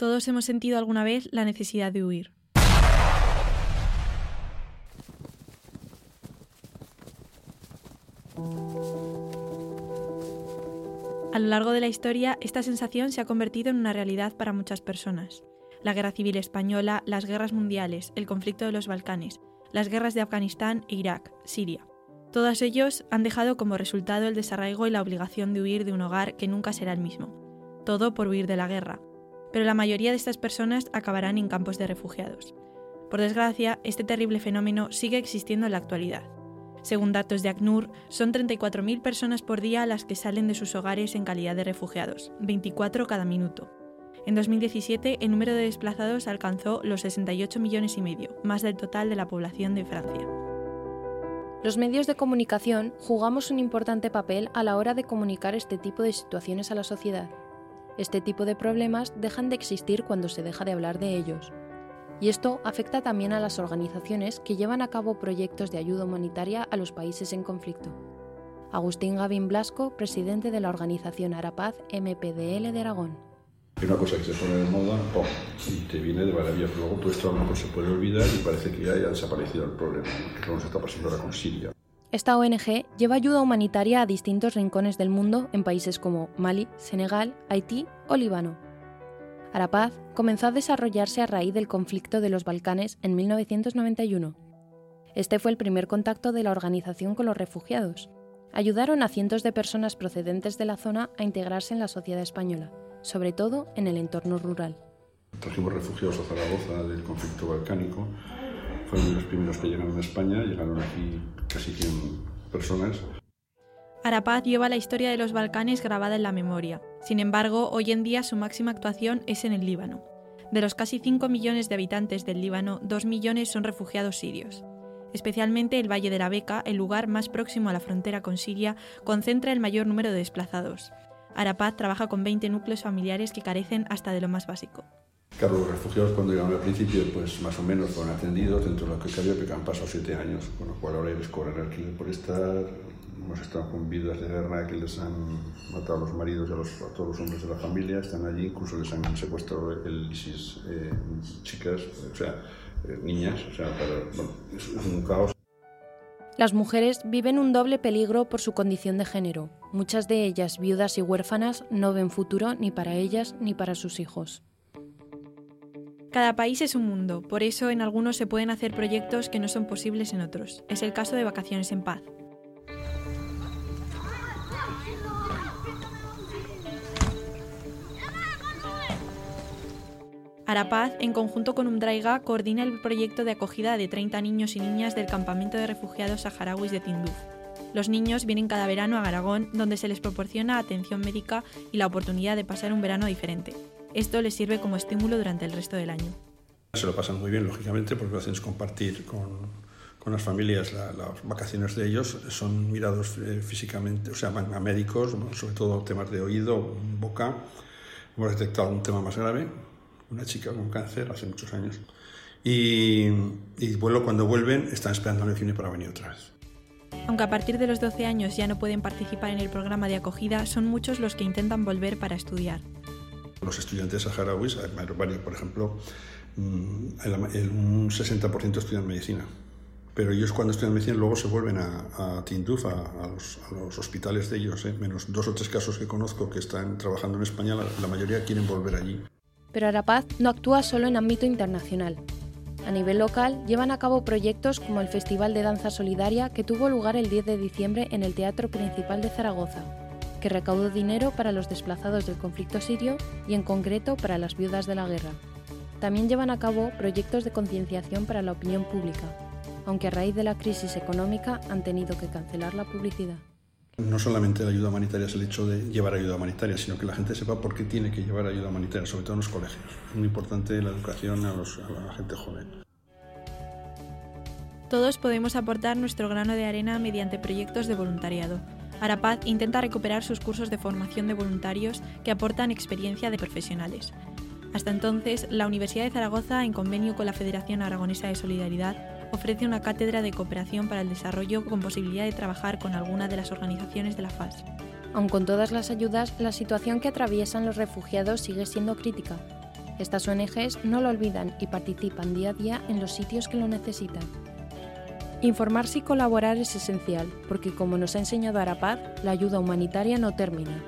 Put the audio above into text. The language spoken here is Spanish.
Todos hemos sentido alguna vez la necesidad de huir. A lo largo de la historia, esta sensación se ha convertido en una realidad para muchas personas. La guerra civil española, las guerras mundiales, el conflicto de los Balcanes, las guerras de Afganistán e Irak, Siria. Todos ellos han dejado como resultado el desarraigo y la obligación de huir de un hogar que nunca será el mismo. Todo por huir de la guerra, pero la mayoría de estas personas acabarán en campos de refugiados. Por desgracia, este terrible fenómeno sigue existiendo en la actualidad. Según datos de ACNUR, son 34.000 personas por día las que salen de sus hogares en calidad de refugiados, 24 cada minuto. En 2017, el número de desplazados alcanzó los 68 millones y medio, más del total de la población de Francia. Los medios de comunicación jugamos un importante papel a la hora de comunicar este tipo de situaciones a la sociedad. Este tipo de problemas dejan de existir cuando se deja de hablar de ellos. Y esto afecta también a las organizaciones que llevan a cabo proyectos de ayuda humanitaria a los países en conflicto. Agustín Gavín Blasco, presidente de la organización Arapaz MPDL de Aragón. Hay una cosa que se pone de moda ¡pum! y te viene de maravilla, luego todo esto a lo mejor se puede olvidar y parece que ya haya desaparecido el problema, que es lo que está pasando ahora con Siria. Esta ONG lleva ayuda humanitaria a distintos rincones del mundo en países como Mali, Senegal, Haití o Líbano. Arapaz comenzó a desarrollarse a raíz del conflicto de los Balcanes en 1991. Este fue el primer contacto de la organización con los refugiados. Ayudaron a cientos de personas procedentes de la zona a integrarse en la sociedad española, sobre todo en el entorno rural. Trajimos refugiados a Zaragoza del conflicto balcánico fueron los primeros que llegaron a España, llegaron aquí casi 100 personas. Arapaz lleva la historia de los Balcanes grabada en la memoria. Sin embargo, hoy en día su máxima actuación es en el Líbano. De los casi 5 millones de habitantes del Líbano, 2 millones son refugiados sirios. Especialmente el Valle de la Beca, el lugar más próximo a la frontera con Siria, concentra el mayor número de desplazados. Arapaz trabaja con 20 núcleos familiares que carecen hasta de lo más básico. Claro, los refugiados cuando llegaron al principio, pues más o menos fueron atendidos dentro de lo que cabía, porque han pasado siete años, con lo cual ahora les cobran alquiler por estar. Hemos estado con vidas de guerra que les han matado a los maridos y a, los, a todos los hombres de la familia, están allí, incluso les han secuestrado el ISIS, eh, chicas, o sea, eh, niñas, o sea, es un caos. Las mujeres viven un doble peligro por su condición de género. Muchas de ellas, viudas y huérfanas, no ven futuro ni para ellas ni para sus hijos. Cada país es un mundo, por eso en algunos se pueden hacer proyectos que no son posibles en otros. Es el caso de Vacaciones en Paz. Arapaz, en conjunto con Umdraiga, coordina el proyecto de acogida de 30 niños y niñas del campamento de refugiados saharauis de Tinduf. Los niños vienen cada verano a Aragón, donde se les proporciona atención médica y la oportunidad de pasar un verano diferente. Esto les sirve como estímulo durante el resto del año. Se lo pasan muy bien, lógicamente, porque lo hacen es compartir con, con las familias la, las vacaciones de ellos. Son mirados eh, físicamente, o sea, van a médicos, sobre todo temas de oído, boca. Hemos detectado un tema más grave, una chica con cáncer hace muchos años. Y, y bueno, cuando vuelven están esperando en el cine para venir otra vez. Aunque a partir de los 12 años ya no pueden participar en el programa de acogida, son muchos los que intentan volver para estudiar. Los estudiantes saharauis, por ejemplo, mm, un 60% estudian medicina. Pero ellos cuando estudian medicina luego se vuelven a, a Tinduf, a, a, los, a, los, hospitales de ellos, ¿eh? menos dos o tres casos que conozco que están trabajando en España, la, la mayoría quieren volver allí. Pero Arapaz no actúa solo en ámbito internacional. A nivel local, llevan a cabo proyectos como el Festival de Danza Solidaria que tuvo lugar el 10 de diciembre en el Teatro Principal de Zaragoza, que recaudó dinero para los desplazados del conflicto sirio y en concreto para las viudas de la guerra. También llevan a cabo proyectos de concienciación para la opinión pública, aunque a raíz de la crisis económica han tenido que cancelar la publicidad. No solamente la ayuda humanitaria es el hecho de llevar ayuda humanitaria, sino que la gente sepa por qué tiene que llevar ayuda humanitaria, sobre todo en los colegios. Es muy importante la educación a, los, a la gente joven. Todos podemos aportar nuestro grano de arena mediante proyectos de voluntariado. Arapaz intenta recuperar sus cursos de formación de voluntarios que aportan experiencia de profesionales. Hasta entonces, la Universidad de Zaragoza, en convenio con la Federación Aragonesa de Solidaridad, ofrece una cátedra de cooperación para el desarrollo con posibilidad de trabajar con alguna de las organizaciones de la FAS. Aun con todas las ayudas, la situación que atraviesan los refugiados sigue siendo crítica. Estas ONGs no lo olvidan y participan día a día en los sitios que lo necesitan. Informarse y colaborar es esencial, porque como nos ha enseñado Arapaz, la ayuda humanitaria no termina,